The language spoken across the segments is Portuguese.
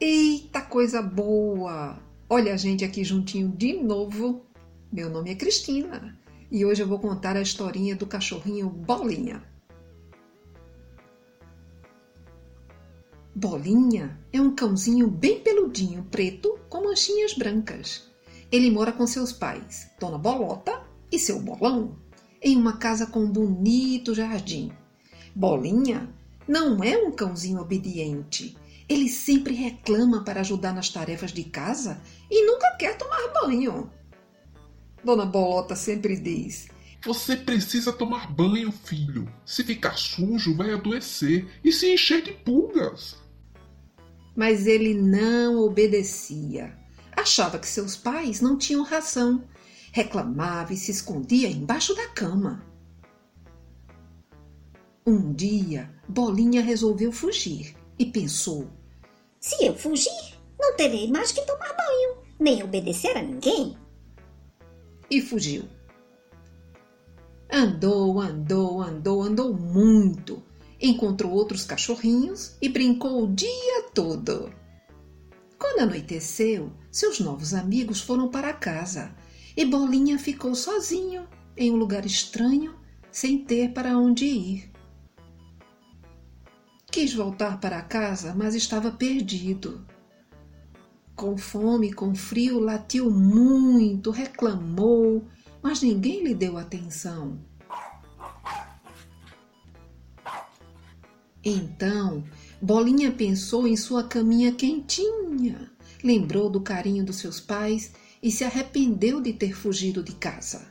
Eita coisa boa! Olha a gente aqui juntinho de novo. Meu nome é Cristina e hoje eu vou contar a historinha do cachorrinho Bolinha. Bolinha é um cãozinho bem peludinho, preto, com manchinhas brancas. Ele mora com seus pais, Dona Bolota e seu Bolão, em uma casa com um bonito jardim. Bolinha não é um cãozinho obediente. Ele sempre reclama para ajudar nas tarefas de casa e nunca quer tomar banho. Dona Bolota sempre diz: Você precisa tomar banho, filho. Se ficar sujo, vai adoecer e se encher de pulgas. Mas ele não obedecia. Achava que seus pais não tinham ração. Reclamava e se escondia embaixo da cama. Um dia, Bolinha resolveu fugir e pensou: Se eu fugir, não terei mais que tomar banho, nem obedecer a ninguém. E fugiu. Andou, andou, andou, andou muito encontrou outros cachorrinhos e brincou o dia todo. Quando anoiteceu, seus novos amigos foram para casa e Bolinha ficou sozinho em um lugar estranho, sem ter para onde ir. Quis voltar para casa, mas estava perdido. Com fome, com frio, latiu muito, reclamou, mas ninguém lhe deu atenção. Então, Bolinha pensou em sua caminha quentinha, lembrou do carinho dos seus pais e se arrependeu de ter fugido de casa.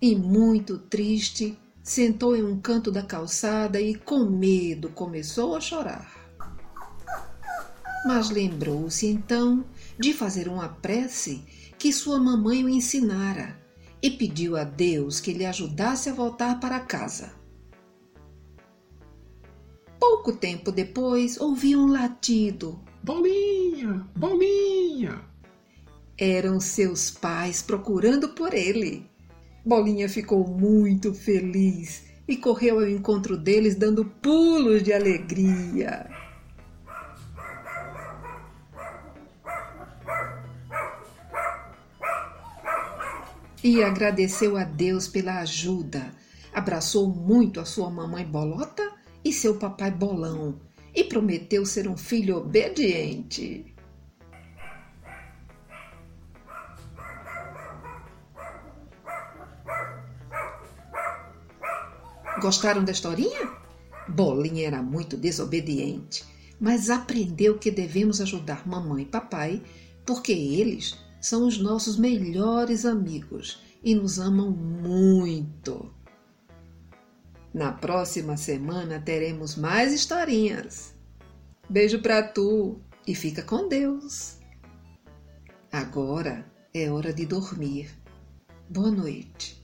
E muito triste, sentou em um canto da calçada e, com medo, começou a chorar. Mas lembrou-se então de fazer uma prece que sua mamãe o ensinara e pediu a Deus que lhe ajudasse a voltar para casa. Pouco tempo depois, ouvi um latido. Bolinha! Bolinha! Eram seus pais procurando por ele. Bolinha ficou muito feliz e correu ao encontro deles dando pulos de alegria. E agradeceu a Deus pela ajuda. Abraçou muito a sua mamãe Bolota e seu papai bolão e prometeu ser um filho obediente. Gostaram da historinha? Bolinha era muito desobediente, mas aprendeu que devemos ajudar mamãe e papai porque eles são os nossos melhores amigos e nos amam muito. Na próxima semana teremos mais historinhas. Beijo pra tu e fica com Deus. Agora é hora de dormir. Boa noite.